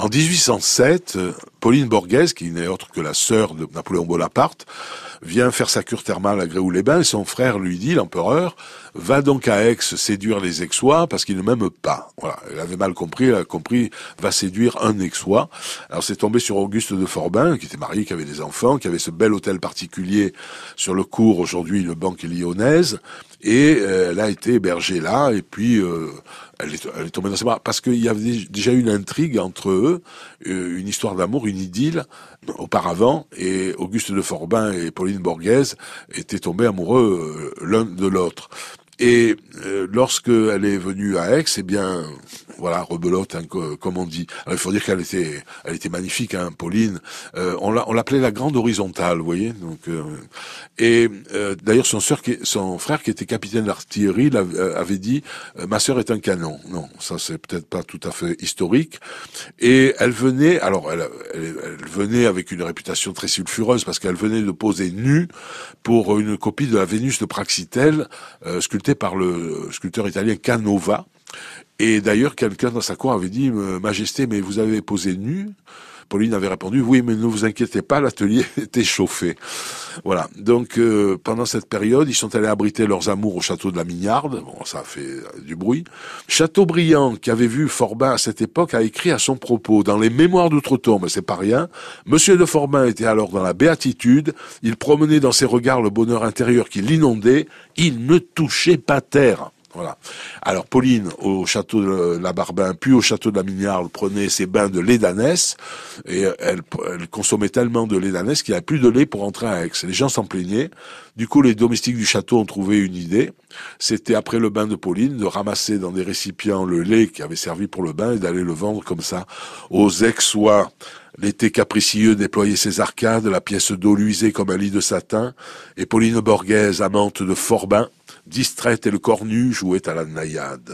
En 1807, Pauline Borghese, qui n'est autre que la sœur de Napoléon Bonaparte, vient faire sa cure thermale à Gréoux-les-Bains et son frère lui dit, l'empereur, va donc à Aix séduire les Aixois parce qu'il ne m'aime pas. Voilà, elle avait mal compris, elle a compris, va séduire un Aixois. Alors c'est tombé sur Auguste de Forbin, qui était marié, qui avait des enfants, qui avait ce bel hôtel particulier sur le cours, aujourd'hui une banque lyonnaise, et euh, elle a été hébergée là, et puis euh, elle, est, tombée dans ses bras, parce qu'il y avait déjà une intrigue entre eux, euh, une histoire d'amour, une idylle, auparavant, et Auguste de Forbin et Pauline Borghese étaient tombés amoureux l'un de l'autre. Et euh, lorsque elle est venue à Aix, eh bien, voilà, rebelote, hein, comme on dit. Alors, il faut dire qu'elle était, elle était magnifique, hein, Pauline. Euh, on l'appelait la grande horizontale, vous voyez. Donc, euh, et euh, d'ailleurs, son, son frère, qui était capitaine d'artillerie, euh, avait dit "Ma sœur est un canon." Non, ça c'est peut-être pas tout à fait historique. Et elle venait, alors, elle, elle, elle venait avec une réputation très sulfureuse parce qu'elle venait de poser nue pour une copie de la Vénus de Praxitèle, sculptée par le sculpteur italien Canova. Et d'ailleurs, quelqu'un dans sa cour avait dit, Majesté, mais vous avez posé nu Pauline avait répondu, oui, mais ne vous inquiétez pas, l'atelier était chauffé. Voilà. Donc, euh, pendant cette période, ils sont allés abriter leurs amours au château de la Mignarde. Bon, ça a fait euh, du bruit. Chateaubriand, qui avait vu Forbin à cette époque, a écrit à son propos, dans les mémoires d'outre-tombe, c'est pas rien, Monsieur de Forbin était alors dans la béatitude, il promenait dans ses regards le bonheur intérieur qui l'inondait, il ne touchait pas terre. Voilà. Alors Pauline au château de la Barbin, puis au château de la Mignarde, prenait ses bains de lait d'ânesse et elle, elle, consommait tellement de lait d'ânesse qu'il n'y avait plus de lait pour entrer à Aix. Les gens s'en plaignaient. Du coup, les domestiques du château ont trouvé une idée. C'était après le bain de Pauline de ramasser dans des récipients le lait qui avait servi pour le bain et d'aller le vendre comme ça aux Aixois. L'été capricieux déployait ses arcades, la pièce d'eau luisait comme un lit de satin, et Pauline Borghese, amante de Forbin, distraite et le corps nu, jouait à la naïade.